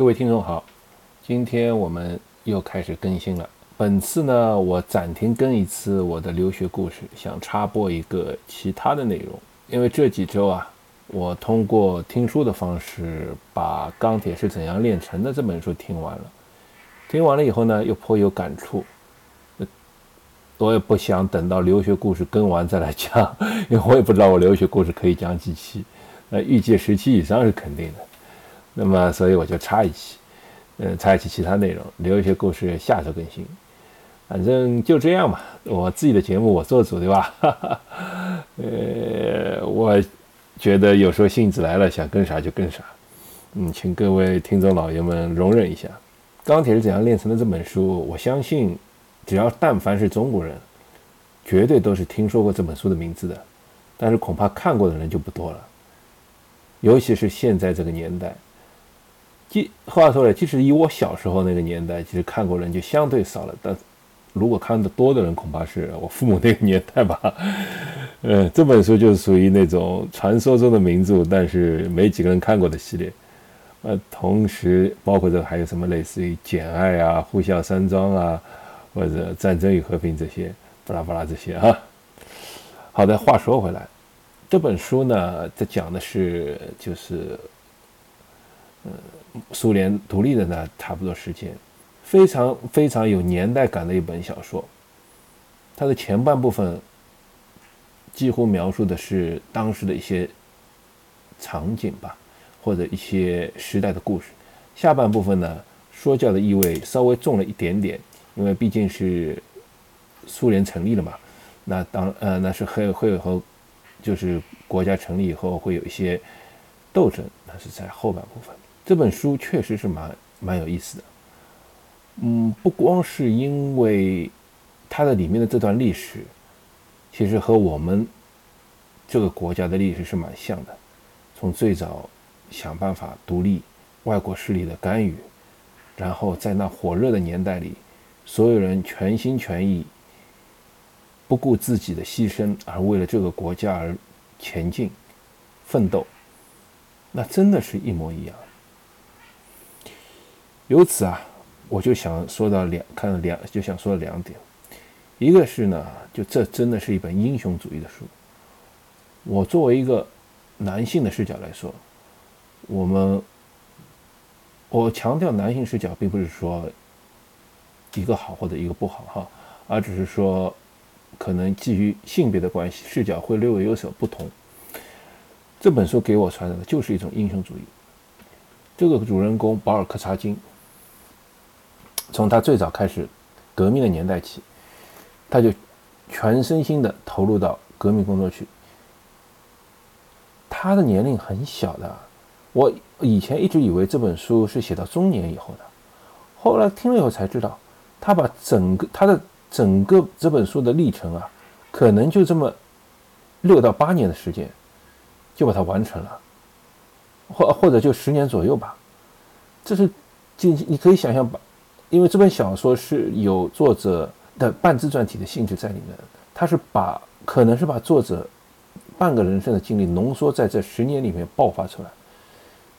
各位听众好，今天我们又开始更新了。本次呢，我暂停更一次我的留学故事，想插播一个其他的内容。因为这几周啊，我通过听书的方式把《钢铁是怎样炼成的》这本书听完了。听完了以后呢，又颇有感触。我也不想等到留学故事更完再来讲，因为我也不知道我留学故事可以讲几期。那预计十期以上是肯定的。那么，所以我就插一期，嗯，插一期其他内容，留一些故事下周更新。反正就这样吧，我自己的节目我做主，对吧？呃，我觉得有时候兴致来了，想更啥就更啥。嗯，请各位听众老爷们容忍一下。《钢铁是怎样炼成的》这本书，我相信，只要但凡是中国人，绝对都是听说过这本书的名字的，但是恐怕看过的人就不多了，尤其是现在这个年代。即话说来，即使以我小时候那个年代，其实看过人就相对少了。但如果看的多的人，恐怕是我父母那个年代吧。呃，这本书就是属于那种传说中的名著，但是没几个人看过的系列。呃，同时包括这还有什么类似于《简爱》啊，《呼啸山庄》啊，或者《战争与和平》这些，巴拉巴拉这些啊。好的，话说回来，这本书呢，这讲的是就是。嗯，苏联独立的呢，差不多时间，非常非常有年代感的一本小说。它的前半部分几乎描述的是当时的一些场景吧，或者一些时代的故事。下半部分呢，说教的意味稍微重了一点点，因为毕竟是苏联成立了嘛。那当呃，那是会会和就是国家成立以后会有一些斗争，那是在后半部分。这本书确实是蛮蛮有意思的，嗯，不光是因为它的里面的这段历史，其实和我们这个国家的历史是蛮像的。从最早想办法独立，外国势力的干预，然后在那火热的年代里，所有人全心全意，不顾自己的牺牲，而为了这个国家而前进、奋斗，那真的是一模一样。由此啊，我就想说到两，看两，就想说两点，一个是呢，就这真的是一本英雄主义的书。我作为一个男性的视角来说，我们，我强调男性视角，并不是说一个好或者一个不好哈，而只是说，可能基于性别的关系，视角会略微有所不同。这本书给我传达的就是一种英雄主义。这个主人公保尔柯察金。从他最早开始革命的年代起，他就全身心的投入到革命工作去。他的年龄很小的，我以前一直以为这本书是写到中年以后的，后来听了以后才知道，他把整个他的整个这本书的历程啊，可能就这么六到八年的时间就把它完成了，或或者就十年左右吧。这是就你可以想象把。因为这本小说是有作者的半自传体的性质在里面，他是把可能是把作者半个人生的经历浓缩在这十年里面爆发出来。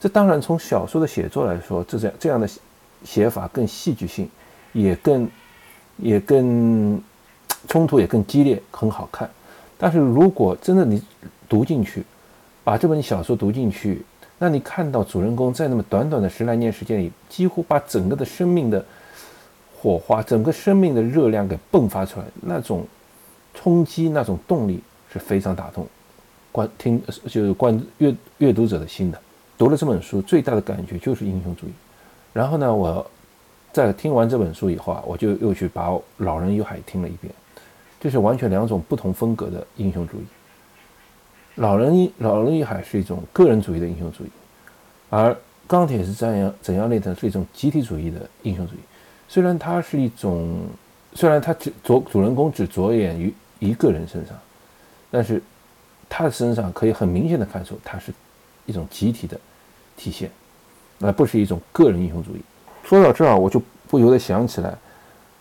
这当然从小说的写作来说，这样这样的写法更戏剧性，也更也更冲突也更激烈，很好看。但是如果真的你读进去，把这本小说读进去，那你看到主人公在那么短短的十来年时间里，几乎把整个的生命的火花，整个生命的热量给迸发出来，那种冲击，那种动力是非常打动观听，就是观阅阅读者的心的。读了这本书，最大的感觉就是英雄主义。然后呢，我在听完这本书以后啊，我就又去把《老人与海》听了一遍，这是完全两种不同风格的英雄主义。《老人与老人与海》是一种个人主义的英雄主义，而《钢铁是怎样怎样炼成》是一种集体主义的英雄主义。虽然它是一种，虽然它只着主人公只着眼于一个人身上，但是他的身上可以很明显的看出，它是一种集体的体现，而不是一种个人英雄主义。说到这儿，我就不由得想起来，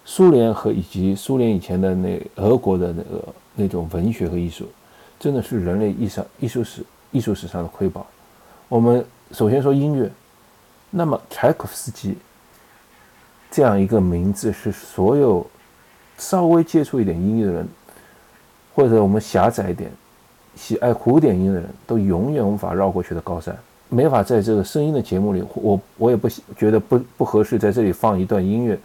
苏联和以及苏联以前的那俄国的那个那种文学和艺术，真的是人类艺上艺术史艺术史上的瑰宝。我们首先说音乐，那么柴可夫斯基这样一个名字，是所有稍微接触一点音乐的人，或者我们狭窄一点，喜爱古典音乐的人都永远无法绕过去的高山。没法在这个声音的节目里，我我也不觉得不不合适，在这里放一段音乐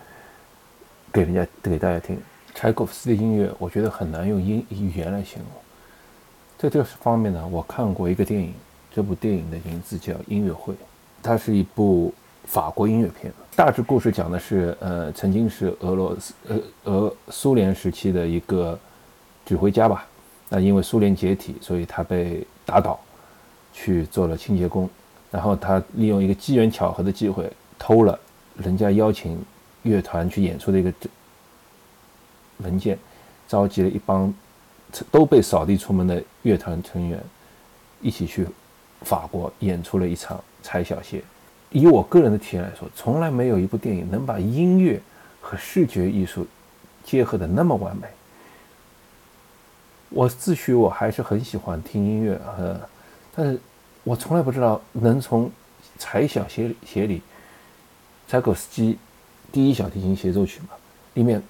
给人家给大家听。柴可夫斯基的音乐，我觉得很难用音语言来形容。在这方面呢，我看过一个电影，这部电影的名字叫《音乐会》，它是一部法国音乐片。大致故事讲的是，呃，曾经是俄罗斯呃俄苏联时期的一个指挥家吧，那因为苏联解体，所以他被打倒。去做了清洁工，然后他利用一个机缘巧合的机会偷了人家邀请乐团去演出的一个文件，召集了一帮都被扫地出门的乐团成员一起去法国演出了一场《踩小鞋》。以我个人的体验来说，从来没有一部电影能把音乐和视觉艺术结合的那么完美。我自诩我还是很喜欢听音乐和。但是，我从来不知道能从《柴小协协里，柴可夫斯基第一小提琴协奏曲嘛，里面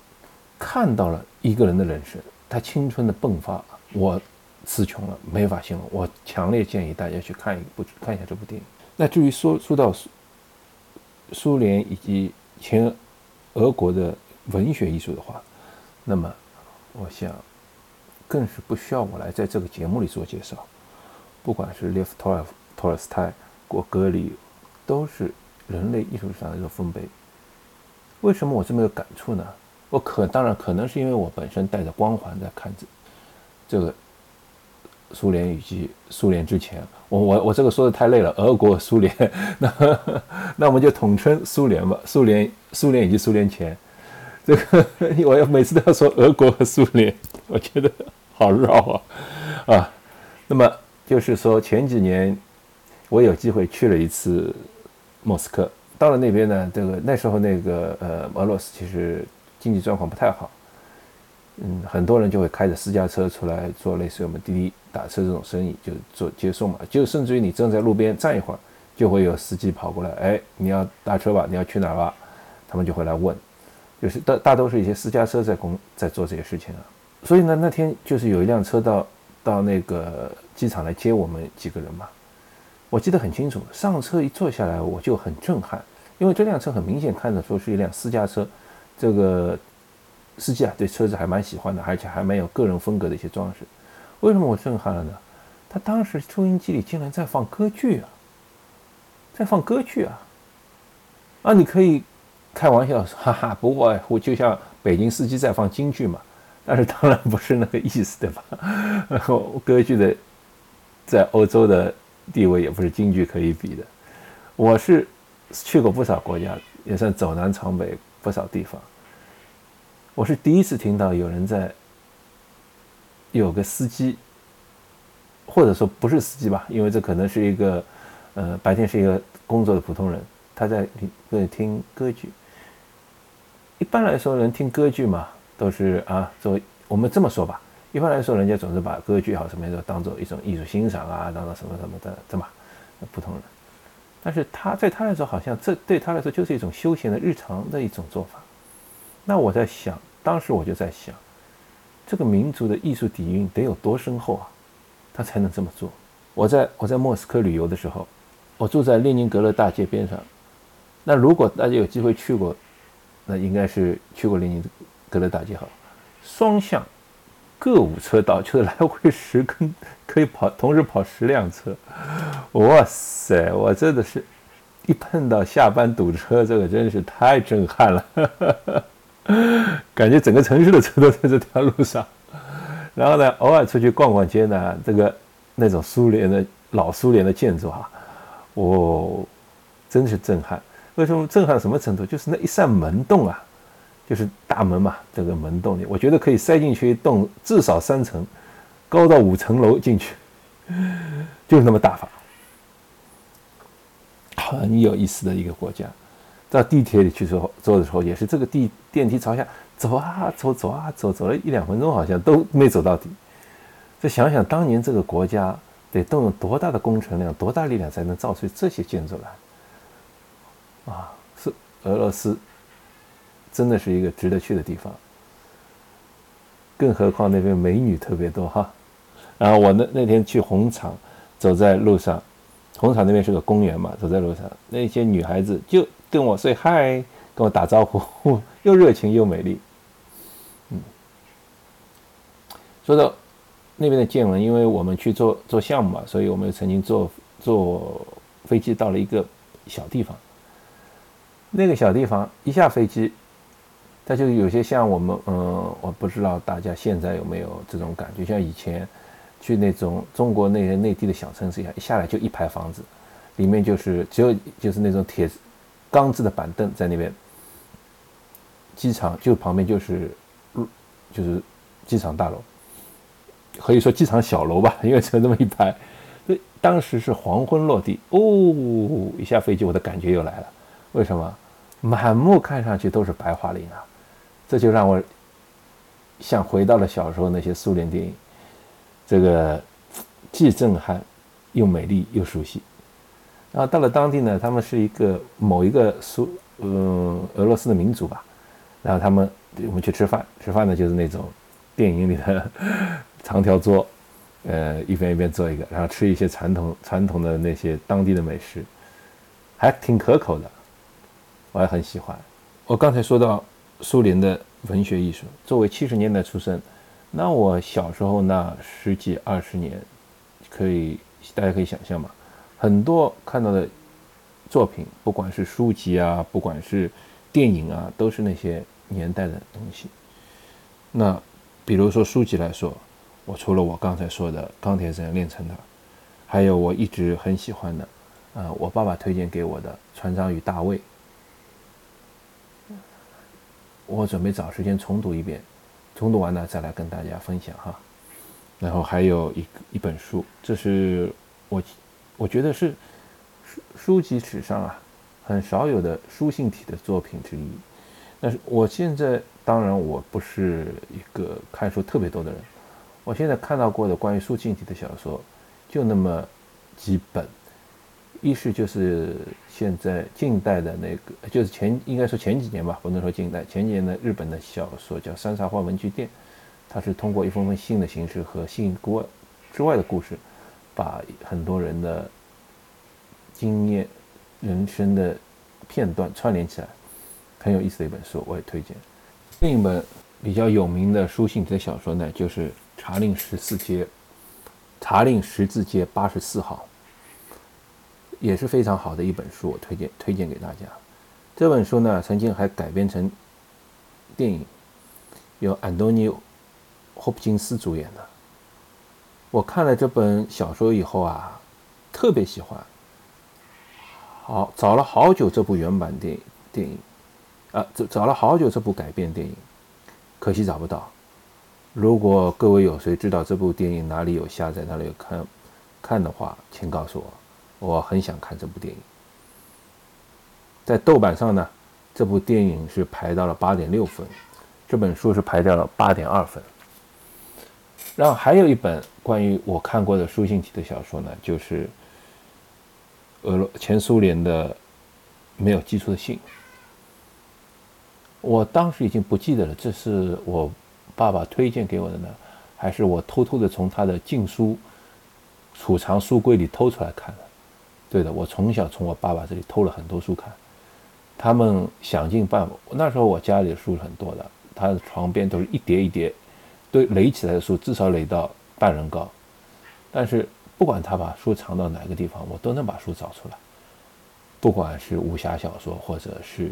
看到了一个人的人生，他青春的迸发。我词穷了，没法形容。我强烈建议大家去看一部，看一下这部电影。那至于说说到苏苏联以及前俄国的文学艺术的话，那么我想更是不需要我来在这个节目里做介绍。不管是列夫·托尔托尔斯泰、果戈里，都是人类艺术上的一个丰碑。为什么我这么有感触呢？我可当然可能是因为我本身带着光环在看这这个苏联以及苏联之前。我我我这个说的太累了，俄国、苏联，那那我们就统称苏联吧。苏联、苏联以及苏联前，这个 我要每次都要说俄国和苏联，我觉得好绕啊啊。那么。就是说，前几年我有机会去了一次莫斯科，到了那边呢，这个那时候那个呃俄罗斯其实经济状况不太好，嗯，很多人就会开着私家车出来做类似于我们滴滴打车这种生意，就做接送嘛，就甚至于你正在路边站一会儿，就会有司机跑过来，哎，你要搭车吧？你要去哪儿吧？他们就会来问，就是大大都是一些私家车在工在做这些事情啊，所以呢，那天就是有一辆车到到那个。机场来接我们几个人嘛，我记得很清楚。上车一坐下来，我就很震撼，因为这辆车很明显看得出是一辆私家车。这个司机啊，对车子还蛮喜欢的，而且还蛮有个人风格的一些装饰。为什么我震撼了呢？他当时收音机里竟然在放歌剧啊，在放歌剧啊！啊，你可以开玩笑说，哈哈，不过我就像北京司机在放京剧嘛。但是当然不是那个意思，对吧？歌剧的。在欧洲的地位也不是京剧可以比的。我是去过不少国家，也算走南闯北不少地方。我是第一次听到有人在有个司机，或者说不是司机吧，因为这可能是一个呃白天是一个工作的普通人，他在在听歌剧。一般来说，人听歌剧嘛，都是啊，作为我们这么说吧。一般来说，人家总是把歌剧好什么的当做一种艺术欣赏啊，当做什么什么的，对吧？普通人，但是他在他来说，好像这对他来说就是一种休闲的日常的一种做法。那我在想，当时我就在想，这个民族的艺术底蕴得有多深厚啊，他才能这么做？我在我在莫斯科旅游的时候，我住在列宁格勒大街边上。那如果大家有机会去过，那应该是去过列宁格勒大街哈，双向。各五车道，就是来回十根，可以跑，同时跑十辆车。哇塞，我真的是，一碰到下班堵车，这个真是太震撼了，感觉整个城市的车都在这条路上。然后呢，偶尔出去逛逛街呢，这个那种苏联的老苏联的建筑啊，哦，真是震撼。为什么震撼什么程度？就是那一扇门洞啊。就是大门嘛，这个门洞里，我觉得可以塞进去一栋至少三层，高到五层楼进去，就是那么大法，很有意思的一个国家。到地铁里去之后，坐的时候也是这个地电梯朝下走啊走，走啊走，走了一两分钟，好像都没走到底。再想想当年这个国家得动用多大的工程量、多大力量才能造出这些建筑来？啊，是俄罗斯，真的是一个值得去的地方。更何况那边美女特别多哈。然后我那那天去红场，走在路上，红场那边是个公园嘛，走在路上，那些女孩子就跟我 say hi，跟我打招呼，又热情又美丽。嗯，说到那边的见闻，因为我们去做做项目嘛，所以我们曾经坐坐飞机到了一个小地方。那个小地方一下飞机，它就有些像我们，嗯，我不知道大家现在有没有这种感觉，像以前。去那种中国那些内地的小城市一样，一下来就一排房子，里面就是只有就是那种铁钢制的板凳在那边。机场就旁边就是就是机场大楼，可以说机场小楼吧，因为只有那么一排。所以当时是黄昏落地，哦，一下飞机我的感觉又来了。为什么？满目看上去都是白桦林啊，这就让我像回到了小时候那些苏联电影。这个既震撼又美丽又熟悉，然后到了当地呢，他们是一个某一个苏嗯俄罗斯的民族吧，然后他们我们去吃饭，吃饭呢就是那种电影里的 长条桌，呃一边一边坐一个，然后吃一些传统传统的那些当地的美食，还挺可口的，我还很喜欢。我刚才说到苏联的文学艺术，作为七十年代出生。那我小时候那十几二十年，可以大家可以想象嘛，很多看到的作品，不管是书籍啊，不管是电影啊，都是那些年代的东西。那比如说书籍来说，我除了我刚才说的《钢铁怎样炼成的》，还有我一直很喜欢的，呃，我爸爸推荐给我的《船长与大卫》，我准备找时间重读一遍。重读完了再来跟大家分享哈，然后还有一一本书，这是我我觉得是书书籍史上啊很少有的书信体的作品之一。但是我现在当然我不是一个看书特别多的人，我现在看到过的关于书信体的小说就那么几本。一是就是现在近代的那个，就是前应该说前几年吧，不能说近代，前几年的日本的小说叫《三茶花文具店》，它是通过一封封信的形式和信之外之外的故事，把很多人的经验、人生的片段串联起来，很有意思的一本书，我也推荐。另一本比较有名的书信的小说呢，就是《茶令十四街》，《茶令十字街八十四号》。也是非常好的一本书，我推荐推荐给大家。这本书呢，曾经还改编成电影，由安东尼·霍普金斯主演的。我看了这本小说以后啊，特别喜欢。好，找了好久这部原版电影电影，啊，找找了好久这部改编电影，可惜找不到。如果各位有谁知道这部电影哪里有下载，哪里有看看的话，请告诉我。我很想看这部电影，在豆瓣上呢，这部电影是排到了八点六分，这本书是排到了八点二分。然后还有一本关于我看过的书信体的小说呢，就是俄罗前苏联的没有寄出的信。我当时已经不记得了，这是我爸爸推荐给我的呢，还是我偷偷的从他的禁书储藏书柜里偷出来看的？对的，我从小从我爸爸这里偷了很多书看，他们想尽办法。那时候我家里的书很多的，他的床边都是一叠一叠，堆垒起来的书，至少垒到半人高。但是不管他把书藏到哪个地方，我都能把书找出来。不管是武侠小说，或者是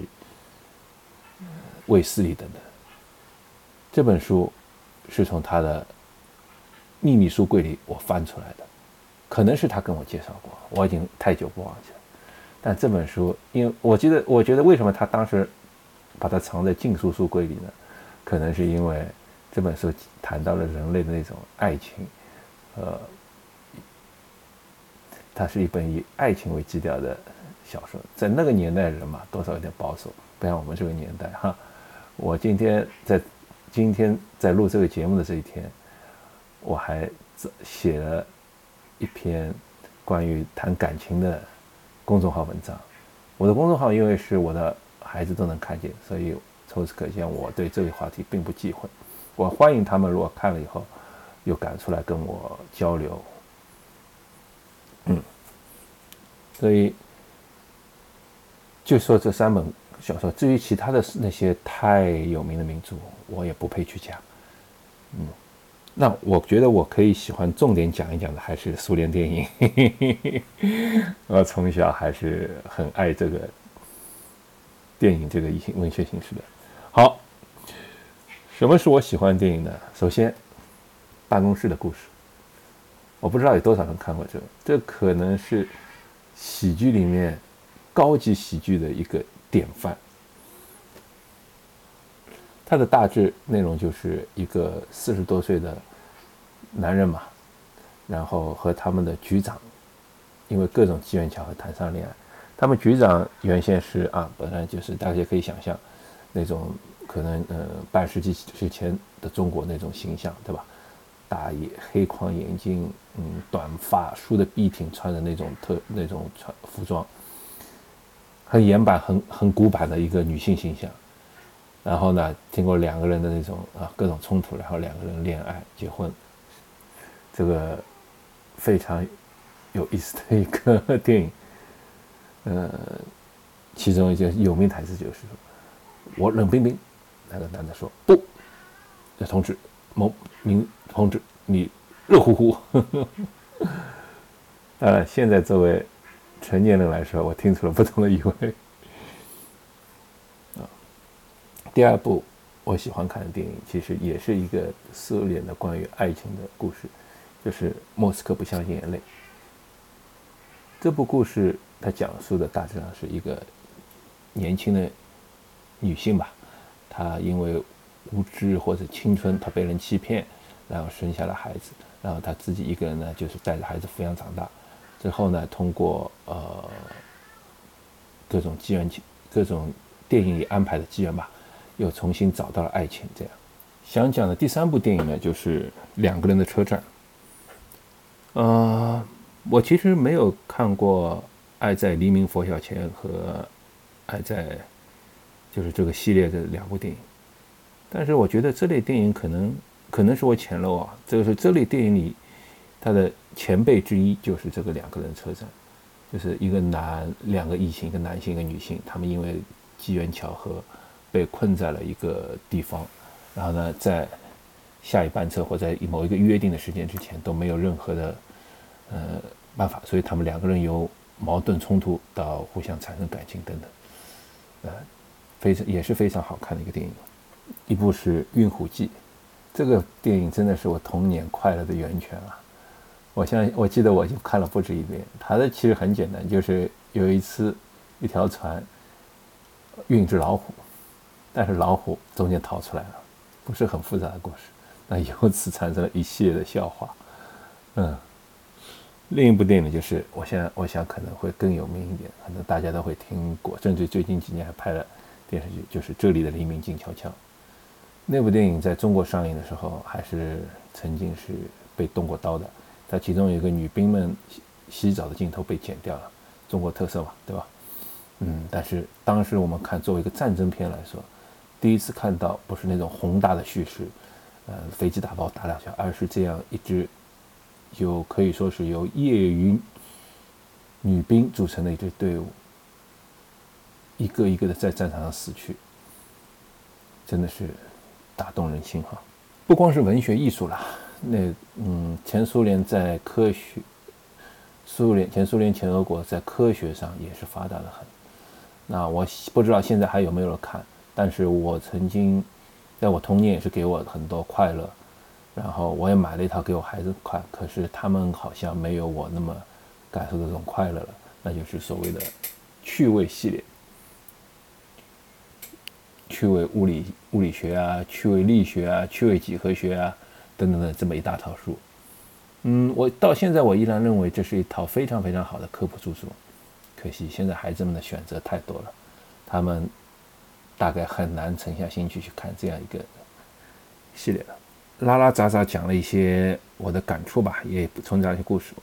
卫斯理等等，这本书是从他的秘密书柜里我翻出来的。可能是他跟我介绍过，我已经太久不忘记了。但这本书，因为我记得，我觉得为什么他当时把它藏在禁书书柜里呢？可能是因为这本书谈到了人类的那种爱情，呃，它是一本以爱情为基调的小说。在那个年代，人嘛，多少有点保守，不像我们这个年代哈。我今天在今天在录这个节目的这一天，我还写了。一篇关于谈感情的公众号文章，我的公众号因为是我的孩子都能看见，所以由此可见我对这个话题并不忌讳。我欢迎他们如果看了以后又赶出来跟我交流。嗯，所以就说这三本小说，至于其他的那些太有名的名著，我也不配去讲。嗯。那我觉得我可以喜欢重点讲一讲的还是苏联电影，我从小还是很爱这个电影这个文学形式的。好，什么是我喜欢的电影呢？首先，《办公室的故事》，我不知道有多少人看过这个，这可能是喜剧里面高级喜剧的一个典范。它的大致内容就是一个四十多岁的男人嘛，然后和他们的局长，因为各种机缘巧合谈上恋爱。他们局长原先是啊，本来就是大家可以想象那种可能呃半世纪之前的中国那种形象，对吧？大眼黑框眼镜，嗯，短发梳的笔挺，穿的那种特那种穿服装，很严版、很很古板的一个女性形象。然后呢，经过两个人的那种啊各种冲突，然后两个人恋爱结婚，这个非常有意思的一个 电影。呃，其中一些有名台词就是：“我冷冰冰。”那个男的说：“不，那同志，某名同志，你热乎乎。”当然，现在作为成年人来说，我听出了不同的意味。第二部我喜欢看的电影，其实也是一个苏联的关于爱情的故事，就是《莫斯科不相信眼泪》。这部故事它讲述的大致上是一个年轻的女性吧，他因为无知或者青春，他被人欺骗，然后生下了孩子，然后他自己一个人呢，就是带着孩子抚养长大。之后呢，通过呃各种机缘、各种电影里安排的机缘吧。又重新找到了爱情，这样想讲的第三部电影呢，就是两个人的车站。呃，我其实没有看过《爱在黎明佛晓前》和《爱在》，就是这个系列的两部电影。但是我觉得这类电影可能可能是我浅陋啊。这个是这类电影里它的前辈之一，就是这个两个人车站，就是一个男两个异性，一个男性一个女性，他们因为机缘巧合。被困在了一个地方，然后呢，在下一班车或在某一个约定的时间之前都没有任何的呃办法，所以他们两个人由矛盾冲突到互相产生感情等等，呃，非常也是非常好看的一个电影。一部是《运虎记》，这个电影真的是我童年快乐的源泉啊！我像我记得我就看了不止一遍。它的其实很简单，就是有一次一条船运只老虎。但是老虎中间逃出来了，不是很复杂的故事，那由此产生了一系列的笑话。嗯，另一部电影就是我现在我想可能会更有名一点，可能大家都会听过，甚至最近几年还拍了电视剧，就是《这里的黎明静悄悄》。那部电影在中国上映的时候，还是曾经是被动过刀的。它其中有一个女兵们洗洗澡的镜头被剪掉了，中国特色嘛，对吧？嗯，但是当时我们看作为一个战争片来说，第一次看到不是那种宏大的叙事，呃，飞机打包打两下，而是这样一支有可以说是由业余女兵组成的一支队伍，一个一个的在战场上死去，真的是打动人心哈！不光是文学艺术啦，那嗯，前苏联在科学，苏联前苏联前俄国在科学上也是发达的很。那我不知道现在还有没有人看。但是我曾经，在我童年也是给我很多快乐，然后我也买了一套给我孩子看，可是他们好像没有我那么感受这种快乐了，那就是所谓的趣味系列，趣味物理物理学啊，趣味力学啊，趣味几何学啊，等等的这么一大套书。嗯，我到现在我依然认为这是一套非常非常好的科普著作，可惜现在孩子们的选择太多了，他们。大概很难沉下心去去看这样一个系列了，拉拉杂杂讲了一些我的感触吧，也补充这样一些故事。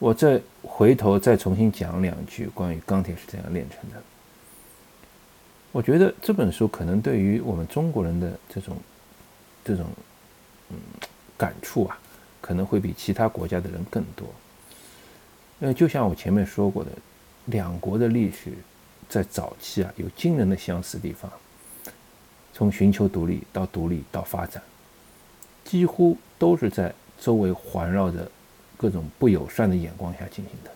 我再回头再重新讲两句关于钢铁是怎样炼成的。我觉得这本书可能对于我们中国人的这种这种嗯感触啊，可能会比其他国家的人更多。因为就像我前面说过的，两国的历史在早期啊有惊人的相似地方，从寻求独立到独立到发展，几乎都是在周围环绕着。各种不友善的眼光下进行的，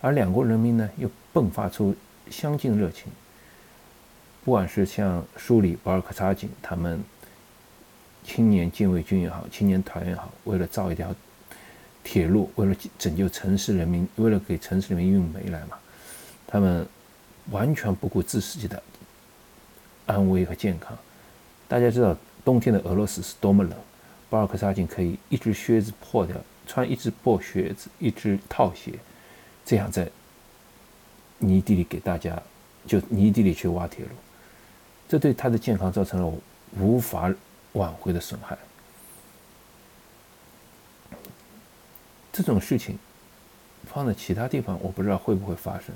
而两国人民呢又迸发出相近热情。不管是像苏里、保尔克察金他们青年禁卫军也好，青年团也好，为了造一条铁路，为了拯救城市人民，为了给城市人民运煤来嘛，他们完全不顾自己的安危和健康。大家知道冬天的俄罗斯是多么冷，保尔克察金可以一只靴子破掉。穿一只破靴子，一只套鞋，这样在泥地里给大家，就泥地里去挖铁路，这对他的健康造成了无法挽回的损害。这种事情放在其他地方，我不知道会不会发生，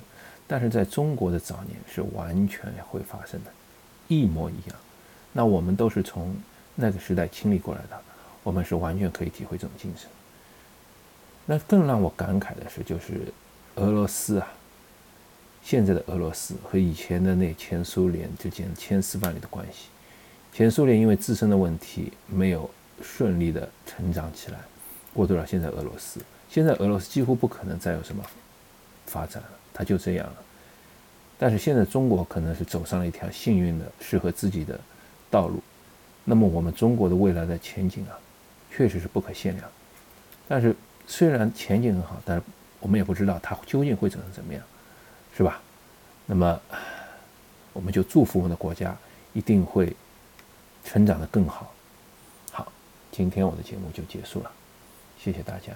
但是在中国的早年是完全会发生的，一模一样。那我们都是从那个时代经历过来的，我们是完全可以体会这种精神。那更让我感慨的是，就是俄罗斯啊，现在的俄罗斯和以前的那前苏联之间千丝万缕的关系。前苏联因为自身的问题没有顺利的成长起来，过渡到现在俄罗斯。现在俄罗斯几乎不可能再有什么发展了，它就这样了。但是现在中国可能是走上了一条幸运的、适合自己的道路。那么我们中国的未来的前景啊，确实是不可限量。但是。虽然前景很好，但是我们也不知道它究竟会走成怎么样，是吧？那么，我们就祝福我们的国家一定会成长的更好。好，今天我的节目就结束了，谢谢大家。